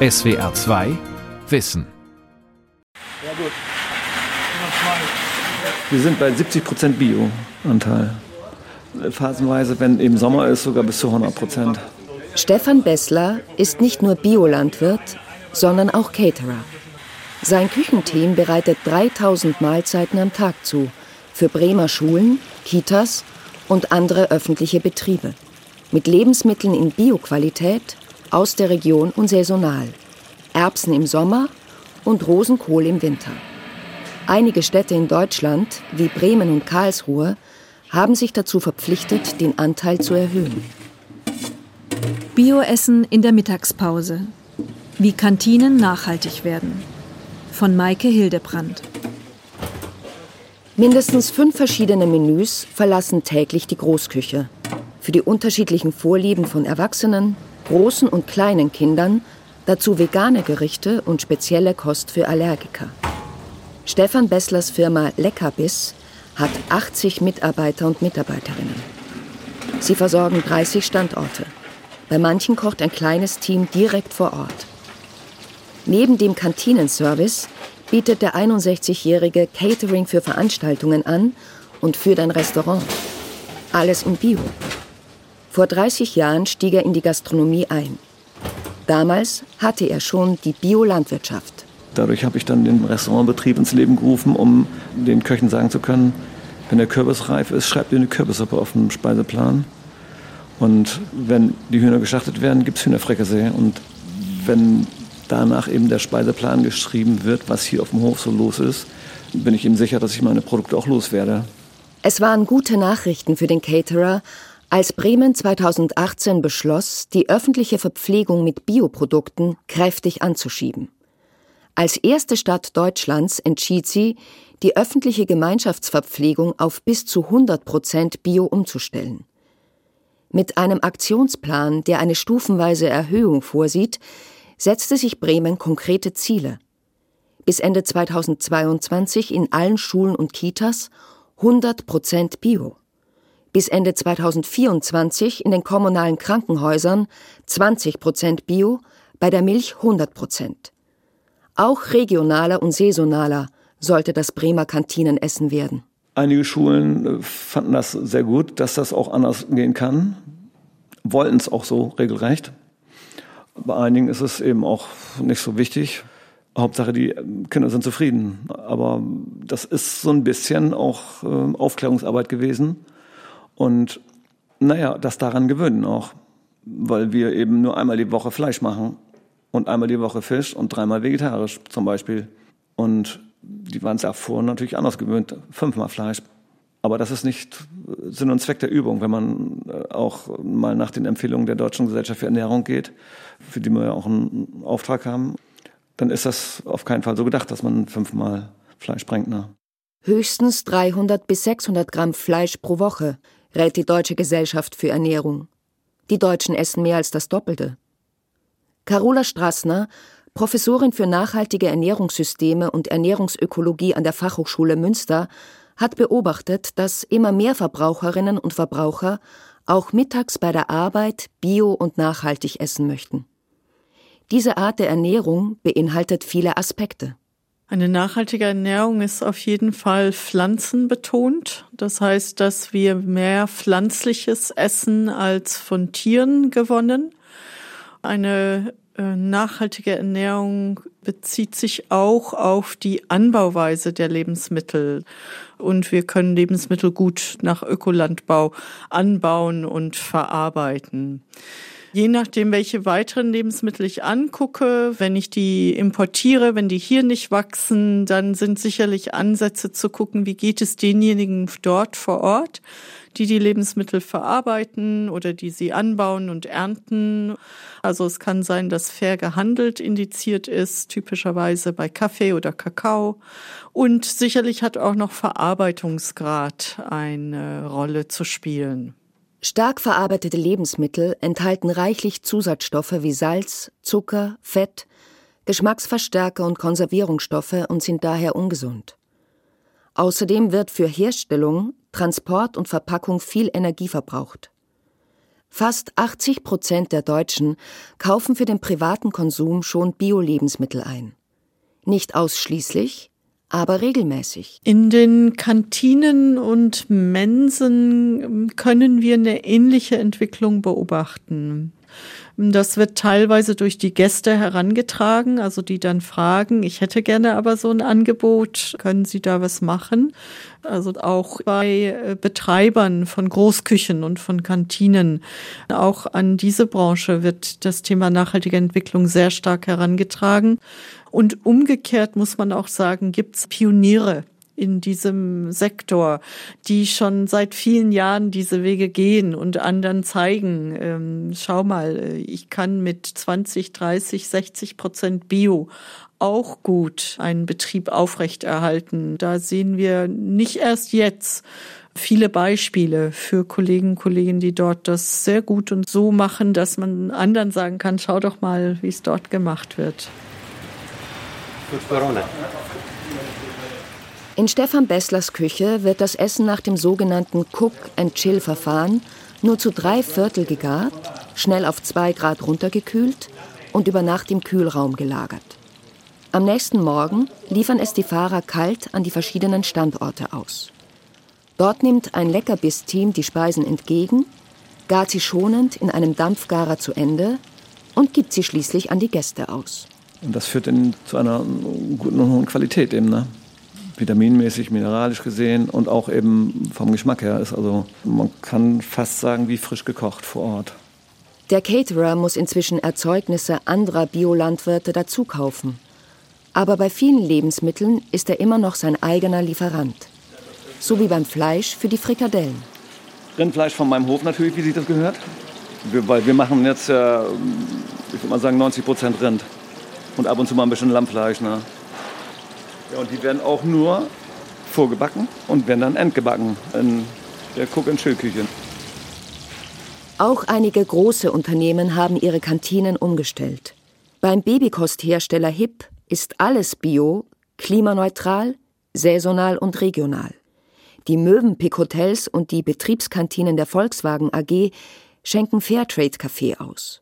SWR 2 Wissen. Ja, gut. Wir sind bei 70 Prozent Bio-Anteil. Phasenweise, wenn eben Sommer ist, sogar bis zu 100 Prozent. Stefan Bessler ist nicht nur Biolandwirt, sondern auch Caterer. Sein Küchenteam bereitet 3000 Mahlzeiten am Tag zu für Bremer Schulen, Kitas und andere öffentliche Betriebe. Mit Lebensmitteln in Bioqualität, aus der Region und saisonal. Erbsen im Sommer und Rosenkohl im Winter. Einige Städte in Deutschland, wie Bremen und Karlsruhe, haben sich dazu verpflichtet, den Anteil zu erhöhen. Bioessen in der Mittagspause. Wie Kantinen nachhaltig werden. Von Maike Hildebrand. Mindestens fünf verschiedene Menüs verlassen täglich die Großküche. Für die unterschiedlichen Vorlieben von Erwachsenen, großen und kleinen Kindern, dazu vegane Gerichte und spezielle Kost für Allergiker. Stefan Besslers Firma Leckerbiss hat 80 Mitarbeiter und Mitarbeiterinnen. Sie versorgen 30 Standorte. Bei manchen kocht ein kleines Team direkt vor Ort. Neben dem Kantinenservice bietet der 61-Jährige Catering für Veranstaltungen an und führt ein Restaurant. Alles im Bio. Vor 30 Jahren stieg er in die Gastronomie ein. Damals hatte er schon die Biolandwirtschaft. Dadurch habe ich dann den Restaurantbetrieb ins Leben gerufen, um den Köchen sagen zu können, wenn der Kürbis reif ist, schreibt ihr eine Kürbissuppe auf dem Speiseplan. Und wenn die Hühner geschlachtet werden, gibt es Hühnerfrikassee. Und wenn danach eben der Speiseplan geschrieben wird, was hier auf dem Hof so los ist, bin ich eben sicher, dass ich meine Produkte auch loswerde. Es waren gute Nachrichten für den Caterer, als Bremen 2018 beschloss, die öffentliche Verpflegung mit Bioprodukten kräftig anzuschieben. Als erste Stadt Deutschlands entschied sie, die öffentliche Gemeinschaftsverpflegung auf bis zu 100 Prozent Bio umzustellen. Mit einem Aktionsplan, der eine stufenweise Erhöhung vorsieht, setzte sich Bremen konkrete Ziele. Bis Ende 2022 in allen Schulen und Kitas 100 Prozent Bio. Bis Ende 2024 in den kommunalen Krankenhäusern 20 Prozent Bio, bei der Milch 100 Prozent. Auch regionaler und saisonaler sollte das Bremer Kantinenessen werden. Einige Schulen äh, fanden das sehr gut, dass das auch anders gehen kann, wollten es auch so regelrecht. Bei einigen ist es eben auch nicht so wichtig. Hauptsache, die Kinder sind zufrieden. Aber das ist so ein bisschen auch äh, Aufklärungsarbeit gewesen. Und naja, das daran gewöhnen auch. Weil wir eben nur einmal die Woche Fleisch machen und einmal die Woche Fisch und dreimal vegetarisch zum Beispiel. Und die waren es davor natürlich anders gewöhnt, fünfmal Fleisch. Aber das ist nicht Sinn und Zweck der Übung, wenn man äh, auch mal nach den Empfehlungen der Deutschen Gesellschaft für Ernährung geht, für die wir ja auch einen Auftrag haben, dann ist das auf keinen Fall so gedacht, dass man fünfmal Fleisch bringt. Ne? Höchstens 300 bis 600 Gramm Fleisch pro Woche, rät die Deutsche Gesellschaft für Ernährung. Die Deutschen essen mehr als das Doppelte. Carola Strassner Professorin für nachhaltige Ernährungssysteme und Ernährungsökologie an der Fachhochschule Münster, hat beobachtet, dass immer mehr Verbraucherinnen und Verbraucher auch mittags bei der Arbeit bio und nachhaltig essen möchten. Diese Art der Ernährung beinhaltet viele Aspekte. Eine nachhaltige Ernährung ist auf jeden Fall pflanzenbetont. Das heißt, dass wir mehr pflanzliches essen als von Tieren gewonnen. Eine äh, nachhaltige Ernährung bezieht sich auch auf die Anbauweise der Lebensmittel. Und wir können Lebensmittel gut nach Ökolandbau anbauen und verarbeiten. Je nachdem, welche weiteren Lebensmittel ich angucke, wenn ich die importiere, wenn die hier nicht wachsen, dann sind sicherlich Ansätze zu gucken, wie geht es denjenigen dort vor Ort die die Lebensmittel verarbeiten oder die sie anbauen und ernten. Also es kann sein, dass fair gehandelt indiziert ist, typischerweise bei Kaffee oder Kakao. Und sicherlich hat auch noch Verarbeitungsgrad eine Rolle zu spielen. Stark verarbeitete Lebensmittel enthalten reichlich Zusatzstoffe wie Salz, Zucker, Fett, Geschmacksverstärker und Konservierungsstoffe und sind daher ungesund. Außerdem wird für Herstellung, Transport und Verpackung viel Energie verbraucht. Fast 80 Prozent der Deutschen kaufen für den privaten Konsum schon Bio-Lebensmittel ein. Nicht ausschließlich, aber regelmäßig. In den Kantinen und Mensen können wir eine ähnliche Entwicklung beobachten. Das wird teilweise durch die Gäste herangetragen, also die dann fragen, ich hätte gerne aber so ein Angebot, können Sie da was machen? Also auch bei äh, Betreibern von Großküchen und von Kantinen, auch an diese Branche wird das Thema nachhaltige Entwicklung sehr stark herangetragen. Und umgekehrt muss man auch sagen, gibt es Pioniere in diesem Sektor, die schon seit vielen Jahren diese Wege gehen und anderen zeigen, ähm, schau mal, ich kann mit 20, 30, 60 Prozent Bio auch gut einen Betrieb aufrechterhalten. Da sehen wir nicht erst jetzt viele Beispiele für Kollegen Kolleginnen, die dort das sehr gut und so machen, dass man anderen sagen kann, schau doch mal, wie es dort gemacht wird. In Stefan Besslers Küche wird das Essen nach dem sogenannten Cook-and-Chill-Verfahren nur zu drei Viertel gegart, schnell auf zwei Grad runtergekühlt und über Nacht im Kühlraum gelagert. Am nächsten Morgen liefern es die Fahrer kalt an die verschiedenen Standorte aus. Dort nimmt ein Leckerbiss-Team die Speisen entgegen, gart sie schonend in einem Dampfgarer zu Ende und gibt sie schließlich an die Gäste aus. Und das führt dann zu einer guten und hohen Qualität eben, ne? vitaminmäßig, mineralisch gesehen und auch eben vom Geschmack her ist. Also man kann fast sagen, wie frisch gekocht vor Ort. Der Caterer muss inzwischen Erzeugnisse anderer Biolandwirte dazukaufen. Aber bei vielen Lebensmitteln ist er immer noch sein eigener Lieferant. So wie beim Fleisch für die Frikadellen. Rindfleisch von meinem Hof natürlich, wie sich das gehört. Wir, weil wir machen jetzt, äh, ich würde mal sagen, 90 Prozent Rind. Und ab und zu mal ein bisschen Lammfleisch. Ne? Ja, und die werden auch nur vorgebacken und werden dann endgebacken in der Cook- and Chill-Küche. Auch einige große Unternehmen haben ihre Kantinen umgestellt. Beim Babykosthersteller HIP ist alles bio, klimaneutral, saisonal und regional. Die Mövenpick Hotels und die Betriebskantinen der Volkswagen AG schenken Fairtrade-Kaffee aus.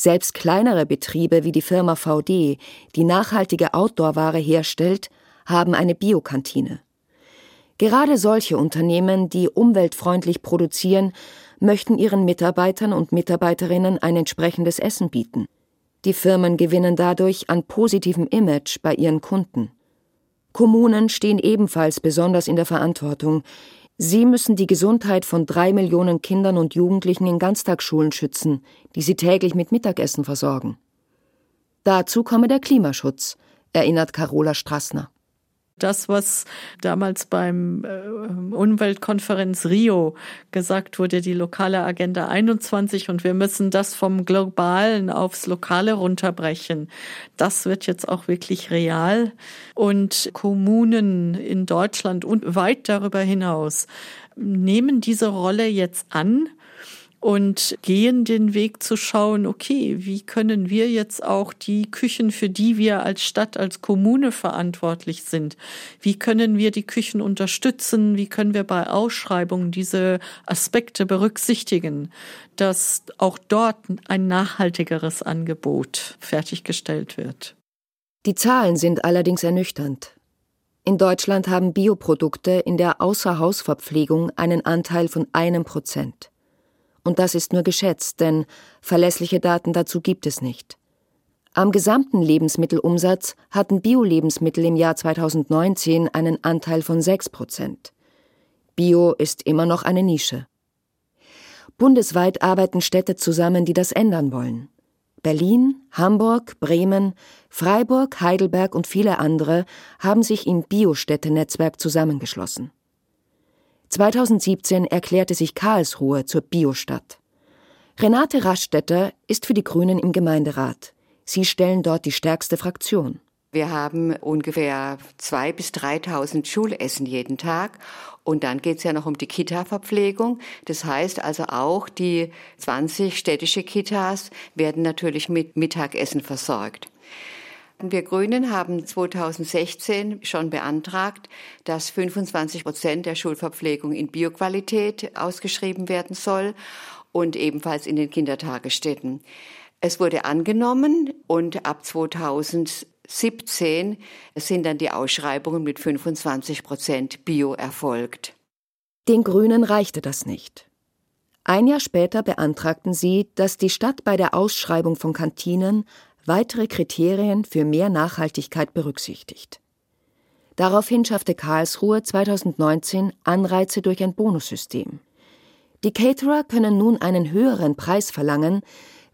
Selbst kleinere Betriebe wie die Firma VD, die nachhaltige Outdoor-Ware herstellt, haben eine Biokantine. Gerade solche Unternehmen, die umweltfreundlich produzieren, möchten ihren Mitarbeitern und Mitarbeiterinnen ein entsprechendes Essen bieten. Die Firmen gewinnen dadurch an positivem Image bei ihren Kunden. Kommunen stehen ebenfalls besonders in der Verantwortung, Sie müssen die Gesundheit von drei Millionen Kindern und Jugendlichen in Ganztagsschulen schützen, die sie täglich mit Mittagessen versorgen. Dazu komme der Klimaschutz, erinnert Carola Strassner das, was damals beim äh, Umweltkonferenz Rio gesagt wurde, die lokale Agenda 21 und wir müssen das vom globalen aufs lokale runterbrechen. Das wird jetzt auch wirklich real und Kommunen in Deutschland und weit darüber hinaus nehmen diese Rolle jetzt an und gehen den Weg zu schauen, okay, wie können wir jetzt auch die Küchen, für die wir als Stadt, als Kommune verantwortlich sind, wie können wir die Küchen unterstützen, wie können wir bei Ausschreibungen diese Aspekte berücksichtigen, dass auch dort ein nachhaltigeres Angebot fertiggestellt wird. Die Zahlen sind allerdings ernüchternd. In Deutschland haben Bioprodukte in der Außerhausverpflegung einen Anteil von einem Prozent. Und das ist nur geschätzt, denn verlässliche Daten dazu gibt es nicht. Am gesamten Lebensmittelumsatz hatten Bio-Lebensmittel im Jahr 2019 einen Anteil von 6 Prozent. Bio ist immer noch eine Nische. Bundesweit arbeiten Städte zusammen, die das ändern wollen. Berlin, Hamburg, Bremen, Freiburg, Heidelberg und viele andere haben sich im Biostädte-Netzwerk zusammengeschlossen. 2017 erklärte sich Karlsruhe zur Biostadt. Renate Raschstetter ist für die Grünen im Gemeinderat. Sie stellen dort die stärkste Fraktion. Wir haben ungefähr zwei bis 3.000 Schulessen jeden Tag. Und dann geht es ja noch um die Kita-Verpflegung. Das heißt also auch, die 20 städtische Kitas werden natürlich mit Mittagessen versorgt. Wir Grünen haben 2016 schon beantragt, dass 25 Prozent der Schulverpflegung in Bioqualität ausgeschrieben werden soll. und ebenfalls in den Kindertagesstätten. Es wurde angenommen und ab 2017 sind dann die Ausschreibungen mit 25 Prozent Bio erfolgt. Den Grünen reichte das nicht. Ein Jahr später beantragten sie, dass die Stadt bei der Ausschreibung von Kantinen weitere Kriterien für mehr Nachhaltigkeit berücksichtigt. Daraufhin schaffte Karlsruhe 2019 Anreize durch ein Bonussystem. Die Caterer können nun einen höheren Preis verlangen,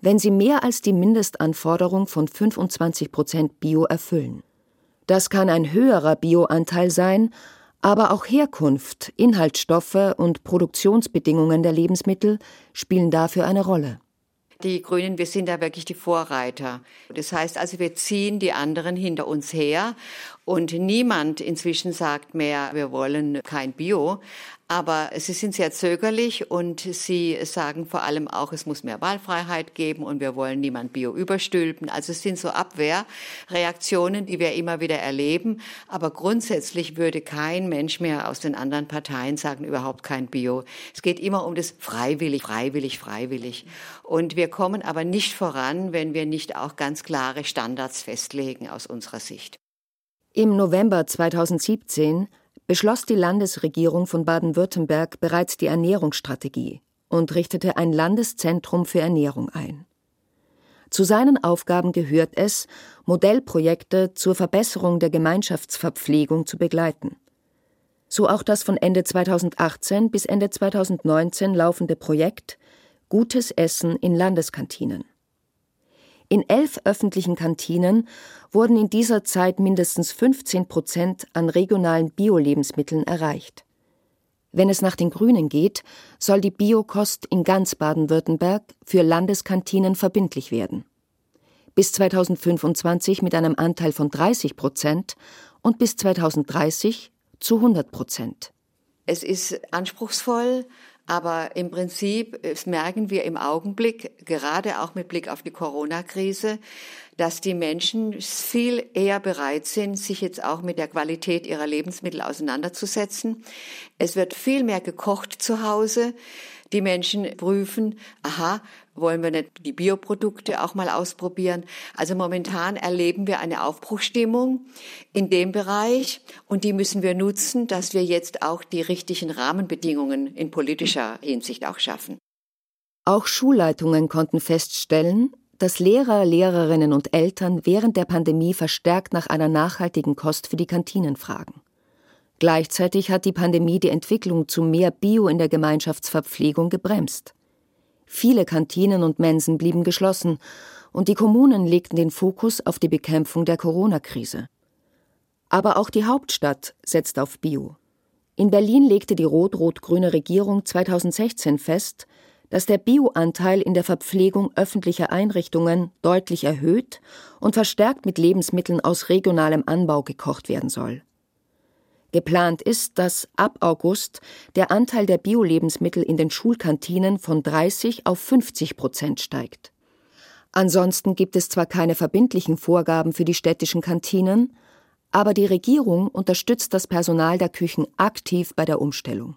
wenn sie mehr als die Mindestanforderung von 25 Prozent Bio erfüllen. Das kann ein höherer Bioanteil sein, aber auch Herkunft, Inhaltsstoffe und Produktionsbedingungen der Lebensmittel spielen dafür eine Rolle. Die Grünen, wir sind da wirklich die Vorreiter. Das heißt also, wir ziehen die anderen hinter uns her und niemand inzwischen sagt mehr, wir wollen kein Bio. Aber sie sind sehr zögerlich und sie sagen vor allem auch, es muss mehr Wahlfreiheit geben und wir wollen niemand Bio überstülpen. Also es sind so Abwehrreaktionen, die wir immer wieder erleben. Aber grundsätzlich würde kein Mensch mehr aus den anderen Parteien sagen, überhaupt kein Bio. Es geht immer um das freiwillig, freiwillig, freiwillig. Und wir kommen aber nicht voran, wenn wir nicht auch ganz klare Standards festlegen aus unserer Sicht. Im November 2017 beschloss die Landesregierung von Baden-Württemberg bereits die Ernährungsstrategie und richtete ein Landeszentrum für Ernährung ein. Zu seinen Aufgaben gehört es, Modellprojekte zur Verbesserung der Gemeinschaftsverpflegung zu begleiten. So auch das von Ende 2018 bis Ende 2019 laufende Projekt Gutes Essen in Landeskantinen. In elf öffentlichen Kantinen wurden in dieser Zeit mindestens 15 Prozent an regionalen Bio-Lebensmitteln erreicht. Wenn es nach den Grünen geht, soll die Biokost in ganz Baden-Württemberg für Landeskantinen verbindlich werden. Bis 2025 mit einem Anteil von 30 Prozent und bis 2030 zu 100 Prozent. Es ist anspruchsvoll, aber im Prinzip merken wir im Augenblick, gerade auch mit Blick auf die Corona-Krise, dass die Menschen viel eher bereit sind, sich jetzt auch mit der Qualität ihrer Lebensmittel auseinanderzusetzen. Es wird viel mehr gekocht zu Hause. Die Menschen prüfen, aha, wollen wir nicht die Bioprodukte auch mal ausprobieren? Also momentan erleben wir eine Aufbruchstimmung in dem Bereich und die müssen wir nutzen, dass wir jetzt auch die richtigen Rahmenbedingungen in politischer Hinsicht auch schaffen. Auch Schulleitungen konnten feststellen, dass Lehrer, Lehrerinnen und Eltern während der Pandemie verstärkt nach einer nachhaltigen Kost für die Kantinen fragen. Gleichzeitig hat die Pandemie die Entwicklung zu mehr Bio in der Gemeinschaftsverpflegung gebremst. Viele Kantinen und Mensen blieben geschlossen und die Kommunen legten den Fokus auf die Bekämpfung der Corona-Krise. Aber auch die Hauptstadt setzt auf Bio. In Berlin legte die rot-rot-grüne Regierung 2016 fest, dass der Bioanteil in der Verpflegung öffentlicher Einrichtungen deutlich erhöht und verstärkt mit Lebensmitteln aus regionalem Anbau gekocht werden soll. Geplant ist, dass ab August der Anteil der Bio-Lebensmittel in den Schulkantinen von 30 auf 50 Prozent steigt. Ansonsten gibt es zwar keine verbindlichen Vorgaben für die städtischen Kantinen, aber die Regierung unterstützt das Personal der Küchen aktiv bei der Umstellung.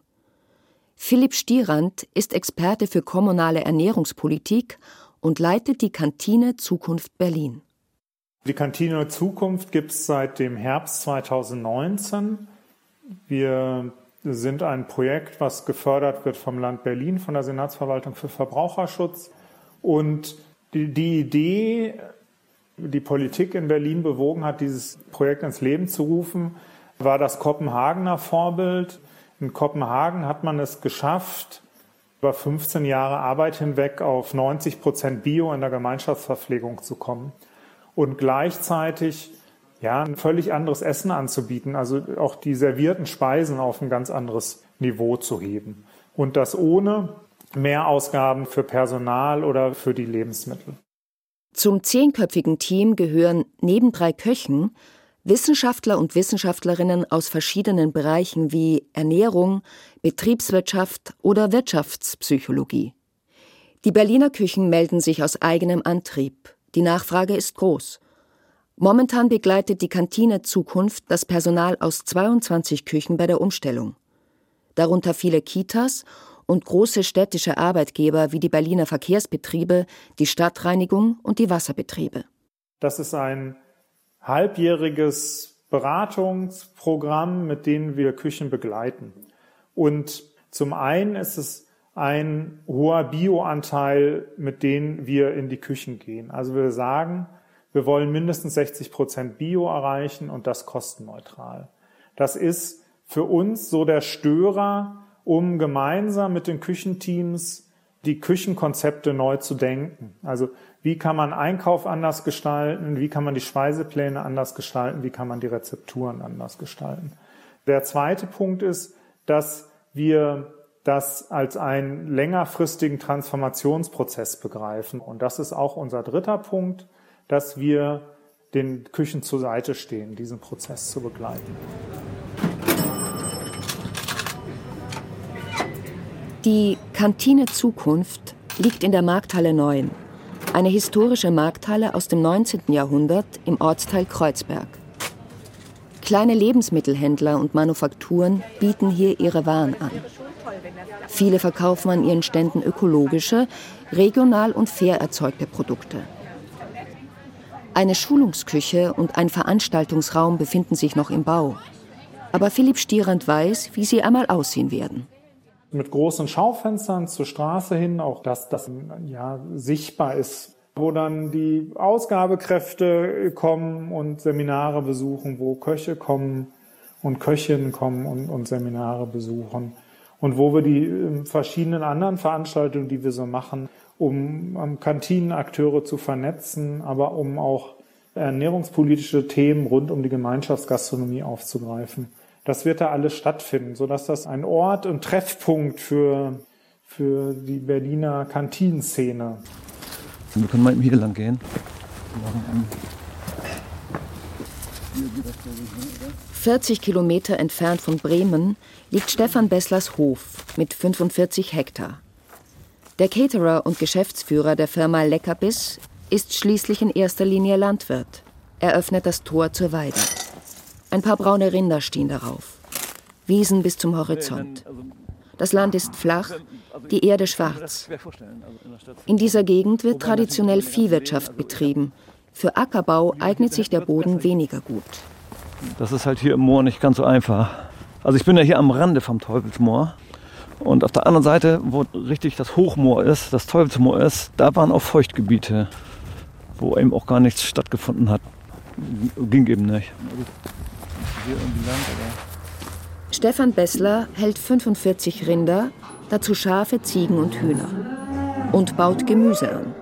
Philipp Stierand ist Experte für kommunale Ernährungspolitik und leitet die Kantine Zukunft Berlin. Die Kantine Zukunft gibt es seit dem Herbst 2019. Wir sind ein Projekt, was gefördert wird vom Land Berlin, von der Senatsverwaltung für Verbraucherschutz. Und die, die Idee, die Politik in Berlin bewogen hat, dieses Projekt ins Leben zu rufen, war das Kopenhagener Vorbild. In Kopenhagen hat man es geschafft, über 15 Jahre Arbeit hinweg auf 90 Prozent Bio in der Gemeinschaftsverpflegung zu kommen und gleichzeitig ja, ein völlig anderes Essen anzubieten, also auch die servierten Speisen auf ein ganz anderes Niveau zu heben. Und das ohne Mehrausgaben für Personal oder für die Lebensmittel. Zum zehnköpfigen Team gehören neben drei Köchen Wissenschaftler und Wissenschaftlerinnen aus verschiedenen Bereichen wie Ernährung, Betriebswirtschaft oder Wirtschaftspsychologie. Die Berliner Küchen melden sich aus eigenem Antrieb. Die Nachfrage ist groß. Momentan begleitet die Kantine Zukunft das Personal aus 22 Küchen bei der Umstellung. Darunter viele Kitas und große städtische Arbeitgeber wie die Berliner Verkehrsbetriebe, die Stadtreinigung und die Wasserbetriebe. Das ist ein halbjähriges Beratungsprogramm, mit dem wir Küchen begleiten. Und zum einen ist es ein hoher Bioanteil, mit dem wir in die Küchen gehen. Also wir sagen, wir wollen mindestens 60 Prozent Bio erreichen und das kostenneutral. Das ist für uns so der Störer, um gemeinsam mit den Küchenteams die Küchenkonzepte neu zu denken. Also wie kann man Einkauf anders gestalten, wie kann man die Speisepläne anders gestalten, wie kann man die Rezepturen anders gestalten. Der zweite Punkt ist, dass wir das als einen längerfristigen Transformationsprozess begreifen. Und das ist auch unser dritter Punkt, dass wir den Küchen zur Seite stehen, diesen Prozess zu begleiten. Die Kantine Zukunft liegt in der Markthalle 9, eine historische Markthalle aus dem 19. Jahrhundert im Ortsteil Kreuzberg. Kleine Lebensmittelhändler und Manufakturen bieten hier ihre Waren an. Viele verkaufen an ihren Ständen ökologische, regional und fair erzeugte Produkte. Eine Schulungsküche und ein Veranstaltungsraum befinden sich noch im Bau. Aber Philipp Stierand weiß, wie sie einmal aussehen werden. Mit großen Schaufenstern zur Straße hin, auch dass das ja, sichtbar ist, wo dann die Ausgabekräfte kommen und Seminare besuchen, wo Köche kommen und Köchinnen kommen und, und Seminare besuchen. Und wo wir die ähm, verschiedenen anderen Veranstaltungen, die wir so machen, um um Kantinenakteure zu vernetzen, aber um auch ernährungspolitische Themen rund um die Gemeinschaftsgastronomie aufzugreifen. Das wird da alles stattfinden, sodass das ein Ort und Treffpunkt für, für die Berliner Kantinenszene. Wir können mal hier lang gehen. 40 Kilometer entfernt von Bremen liegt Stefan Besslers Hof mit 45 Hektar. Der Caterer und Geschäftsführer der Firma Leckerbiss ist schließlich in erster Linie Landwirt. Er öffnet das Tor zur Weide. Ein paar braune Rinder stehen darauf. Wiesen bis zum Horizont. Das Land ist flach, die Erde schwarz. In dieser Gegend wird traditionell Viehwirtschaft betrieben. Für Ackerbau eignet sich der Boden weniger gut. Das ist halt hier im Moor nicht ganz so einfach. Also ich bin ja hier am Rande vom Teufelsmoor. Und auf der anderen Seite, wo richtig das Hochmoor ist, das Teufelsmoor ist, da waren auch Feuchtgebiete, wo eben auch gar nichts stattgefunden hat. Ging eben nicht. Stefan Bessler hält 45 Rinder, dazu Schafe, Ziegen und Hühner und baut Gemüse an.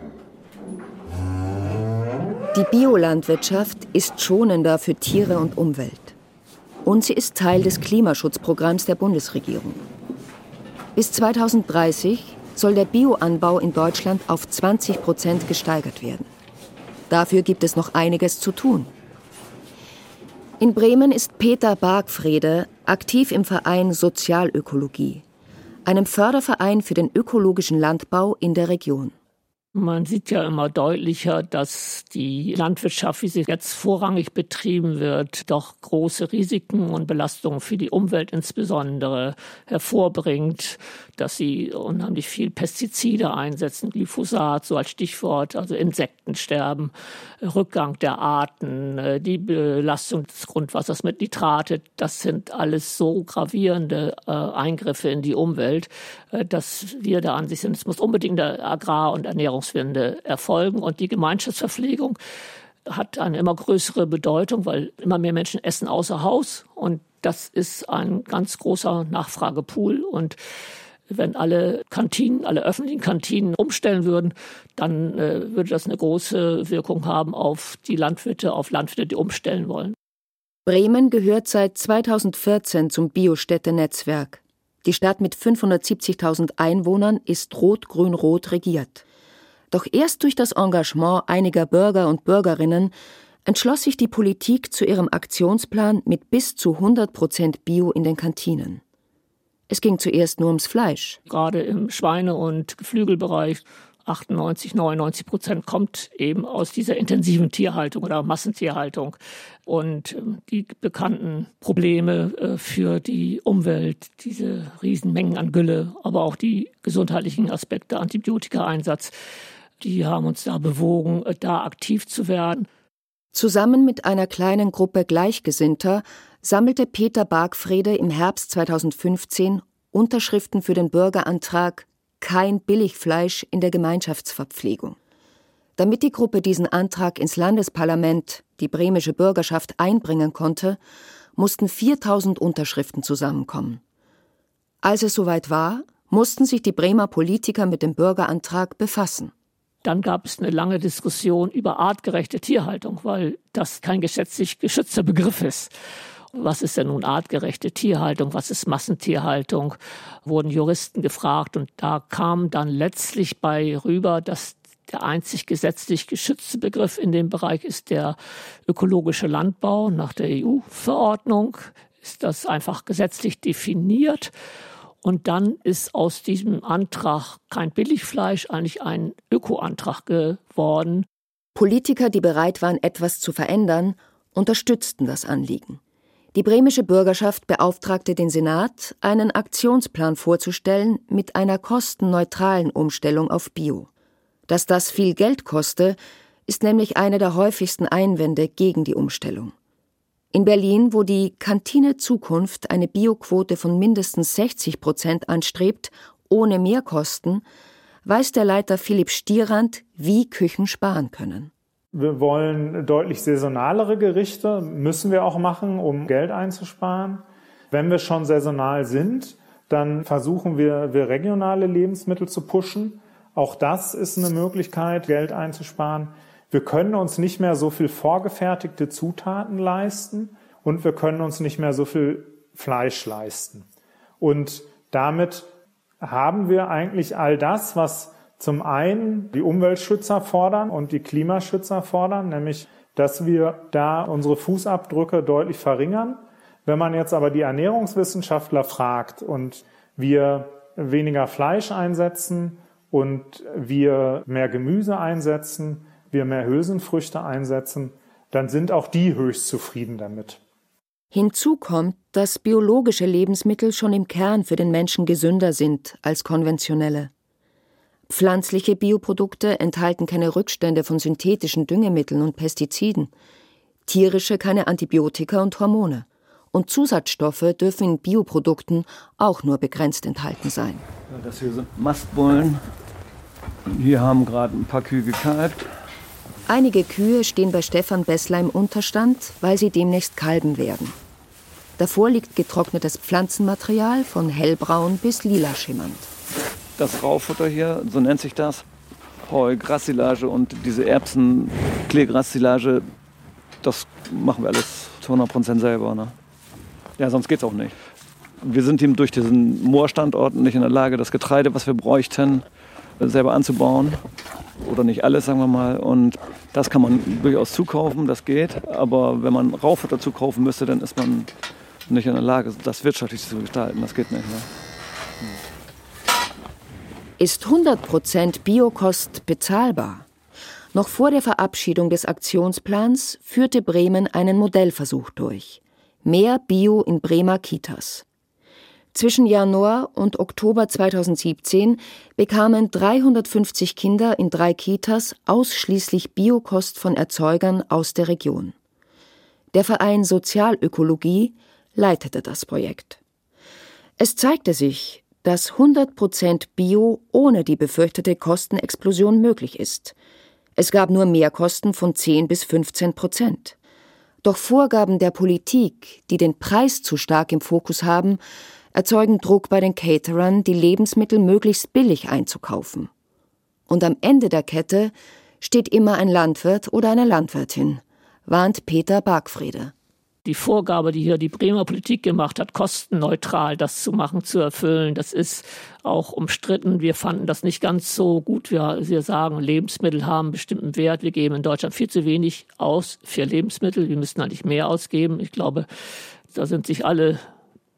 Die Biolandwirtschaft ist schonender für Tiere und Umwelt. Und sie ist Teil des Klimaschutzprogramms der Bundesregierung. Bis 2030 soll der Bioanbau in Deutschland auf 20 Prozent gesteigert werden. Dafür gibt es noch einiges zu tun. In Bremen ist Peter Bargfrede aktiv im Verein Sozialökologie, einem Förderverein für den ökologischen Landbau in der Region. Man sieht ja immer deutlicher, dass die Landwirtschaft, wie sie jetzt vorrangig betrieben wird, doch große Risiken und Belastungen für die Umwelt insbesondere hervorbringt, dass sie unheimlich viel Pestizide einsetzen, Glyphosat so als Stichwort, also Insektensterben, Rückgang der Arten, äh, die Belastung des Grundwassers mit Nitrate, das sind alles so gravierende äh, Eingriffe in die Umwelt, äh, dass wir der Ansicht sind, es muss unbedingt eine Agrar- und Ernährungswende erfolgen. Und die Gemeinschaftsverpflegung hat eine immer größere Bedeutung, weil immer mehr Menschen essen außer Haus. Und das ist ein ganz großer Nachfragepool. Und wenn alle Kantinen, alle öffentlichen Kantinen umstellen würden, dann äh, würde das eine große Wirkung haben auf die Landwirte, auf Landwirte, die umstellen wollen. Bremen gehört seit 2014 zum Biostädte-Netzwerk. Die Stadt mit 570.000 Einwohnern ist rot-grün-rot regiert. Doch erst durch das Engagement einiger Bürger und Bürgerinnen entschloss sich die Politik zu ihrem Aktionsplan mit bis zu 100 Prozent Bio in den Kantinen. Es ging zuerst nur ums Fleisch. Gerade im Schweine- und Geflügelbereich 98, 99 Prozent kommt eben aus dieser intensiven Tierhaltung oder Massentierhaltung. Und ähm, die bekannten Probleme äh, für die Umwelt, diese Riesenmengen an Gülle, aber auch die gesundheitlichen Aspekte, Antibiotikaeinsatz, die haben uns da bewogen, äh, da aktiv zu werden. Zusammen mit einer kleinen Gruppe Gleichgesinnter sammelte Peter Bargfrede im Herbst 2015 Unterschriften für den Bürgerantrag Kein Billigfleisch in der Gemeinschaftsverpflegung. Damit die Gruppe diesen Antrag ins Landesparlament, die bremische Bürgerschaft, einbringen konnte, mussten 4000 Unterschriften zusammenkommen. Als es soweit war, mussten sich die Bremer Politiker mit dem Bürgerantrag befassen. Dann gab es eine lange Diskussion über artgerechte Tierhaltung, weil das kein gesetzlich geschützter Begriff ist. Was ist denn nun artgerechte Tierhaltung? Was ist Massentierhaltung? Wurden Juristen gefragt und da kam dann letztlich bei rüber, dass der einzig gesetzlich geschützte Begriff in dem Bereich ist der ökologische Landbau. Nach der EU-Verordnung ist das einfach gesetzlich definiert. Und dann ist aus diesem Antrag kein Billigfleisch eigentlich ein Ökoantrag geworden. Politiker, die bereit waren, etwas zu verändern, unterstützten das Anliegen. Die bremische Bürgerschaft beauftragte den Senat, einen Aktionsplan vorzustellen mit einer kostenneutralen Umstellung auf Bio. Dass das viel Geld koste, ist nämlich eine der häufigsten Einwände gegen die Umstellung. In Berlin, wo die Kantine Zukunft eine Bioquote von mindestens 60 Prozent anstrebt, ohne Mehrkosten, weiß der Leiter Philipp Stierand, wie Küchen sparen können. Wir wollen deutlich saisonalere Gerichte, müssen wir auch machen, um Geld einzusparen. Wenn wir schon saisonal sind, dann versuchen wir, wir regionale Lebensmittel zu pushen. Auch das ist eine Möglichkeit, Geld einzusparen. Wir können uns nicht mehr so viel vorgefertigte Zutaten leisten und wir können uns nicht mehr so viel Fleisch leisten. Und damit haben wir eigentlich all das, was zum einen die Umweltschützer fordern und die Klimaschützer fordern, nämlich dass wir da unsere Fußabdrücke deutlich verringern. Wenn man jetzt aber die Ernährungswissenschaftler fragt und wir weniger Fleisch einsetzen und wir mehr Gemüse einsetzen, wir mehr Hülsenfrüchte einsetzen, dann sind auch die höchst zufrieden damit. Hinzu kommt, dass biologische Lebensmittel schon im Kern für den Menschen gesünder sind als konventionelle. Pflanzliche Bioprodukte enthalten keine Rückstände von synthetischen Düngemitteln und Pestiziden, tierische keine Antibiotika und Hormone. Und Zusatzstoffe dürfen in Bioprodukten auch nur begrenzt enthalten sein. Das hier sind Mastbullen. Hier haben gerade ein paar Kühe gekalbt. Einige Kühe stehen bei Stefan Bessler im Unterstand, weil sie demnächst kalben werden. Davor liegt getrocknetes Pflanzenmaterial von hellbraun bis lila schimmernd das Raufutter hier, so nennt sich das. Heu, Grassilage und diese Erbsen, Kleegrassilage, das machen wir alles zu 100% selber. Ne? Ja, sonst geht es auch nicht. Wir sind eben durch diesen Moorstandort nicht in der Lage, das Getreide, was wir bräuchten, selber anzubauen. Oder nicht alles, sagen wir mal. Und das kann man durchaus zukaufen, das geht. Aber wenn man Raufutter zukaufen müsste, dann ist man nicht in der Lage, das wirtschaftlich zu gestalten. Das geht nicht. Ne? Ist 100% Biokost bezahlbar? Noch vor der Verabschiedung des Aktionsplans führte Bremen einen Modellversuch durch. Mehr Bio in Bremer Kitas. Zwischen Januar und Oktober 2017 bekamen 350 Kinder in drei Kitas ausschließlich Biokost von Erzeugern aus der Region. Der Verein Sozialökologie leitete das Projekt. Es zeigte sich, dass 100% Bio ohne die befürchtete Kostenexplosion möglich ist. Es gab nur Mehrkosten von 10 bis 15 Prozent. Doch Vorgaben der Politik, die den Preis zu stark im Fokus haben, erzeugen Druck bei den Caterern, die Lebensmittel möglichst billig einzukaufen. Und am Ende der Kette steht immer ein Landwirt oder eine Landwirtin, warnt Peter Bargfriede die Vorgabe, die hier die Bremer Politik gemacht hat, kostenneutral das zu machen, zu erfüllen, das ist auch umstritten. Wir fanden das nicht ganz so gut. Wir, wir sagen, Lebensmittel haben bestimmten Wert. Wir geben in Deutschland viel zu wenig aus für Lebensmittel. Wir müssten eigentlich mehr ausgeben. Ich glaube, da sind sich alle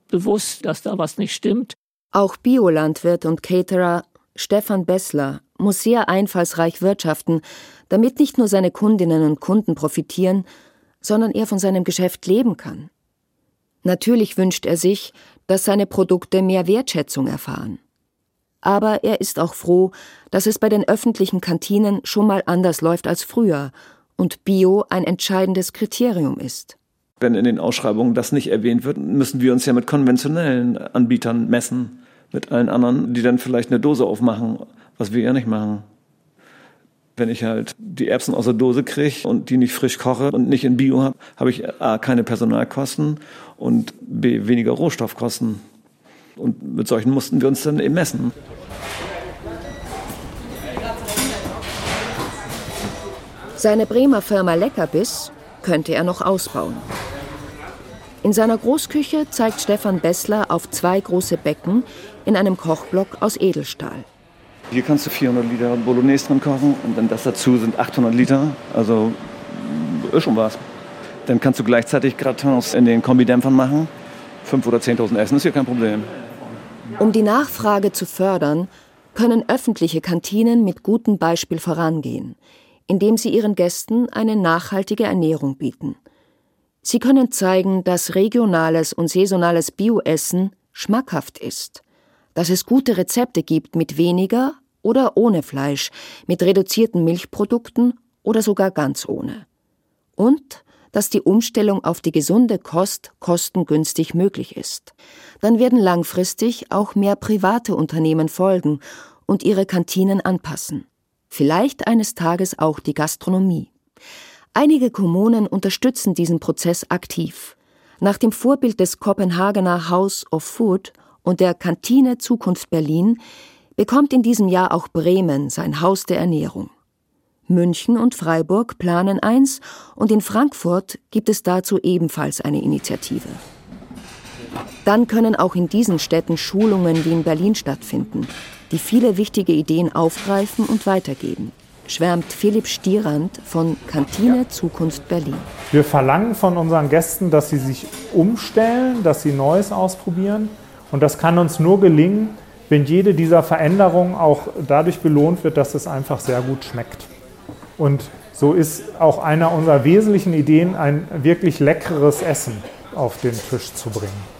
bewusst, dass da was nicht stimmt. Auch Biolandwirte und Caterer Stefan Bessler, muss sehr einfallsreich wirtschaften, damit nicht nur seine Kundinnen und Kunden profitieren, sondern er von seinem Geschäft leben kann. Natürlich wünscht er sich, dass seine Produkte mehr Wertschätzung erfahren. Aber er ist auch froh, dass es bei den öffentlichen Kantinen schon mal anders läuft als früher und Bio ein entscheidendes Kriterium ist. Wenn in den Ausschreibungen das nicht erwähnt wird, müssen wir uns ja mit konventionellen Anbietern messen, mit allen anderen, die dann vielleicht eine Dose aufmachen, was wir ja nicht machen. Wenn ich halt die Erbsen aus der Dose kriege und die nicht frisch koche und nicht in Bio habe, habe ich A, keine Personalkosten und B, weniger Rohstoffkosten. Und mit solchen mussten wir uns dann eben messen. Seine Bremer Firma Leckerbiss könnte er noch ausbauen. In seiner Großküche zeigt Stefan Bessler auf zwei große Becken in einem Kochblock aus Edelstahl. Hier kannst du 400 Liter Bolognese drin kochen und dann das dazu sind 800 Liter. Also ist schon was. Dann kannst du gleichzeitig Gratins in den Kombidämpfern machen. 5.000 oder 10.000 Essen ist hier kein Problem. Um die Nachfrage zu fördern, können öffentliche Kantinen mit gutem Beispiel vorangehen, indem sie ihren Gästen eine nachhaltige Ernährung bieten. Sie können zeigen, dass regionales und saisonales Bioessen schmackhaft ist, dass es gute Rezepte gibt mit weniger oder ohne Fleisch, mit reduzierten Milchprodukten oder sogar ganz ohne. Und dass die Umstellung auf die gesunde Kost kostengünstig möglich ist. Dann werden langfristig auch mehr private Unternehmen folgen und ihre Kantinen anpassen. Vielleicht eines Tages auch die Gastronomie. Einige Kommunen unterstützen diesen Prozess aktiv. Nach dem Vorbild des Kopenhagener House of Food und der Kantine Zukunft Berlin bekommt in diesem Jahr auch Bremen sein Haus der Ernährung. München und Freiburg planen eins und in Frankfurt gibt es dazu ebenfalls eine Initiative. Dann können auch in diesen Städten Schulungen wie in Berlin stattfinden, die viele wichtige Ideen aufgreifen und weitergeben schwärmt Philipp Stierand von Kantine Zukunft Berlin. Wir verlangen von unseren Gästen, dass sie sich umstellen, dass sie Neues ausprobieren. Und das kann uns nur gelingen, wenn jede dieser Veränderungen auch dadurch belohnt wird, dass es einfach sehr gut schmeckt. Und so ist auch einer unserer wesentlichen Ideen, ein wirklich leckeres Essen auf den Tisch zu bringen.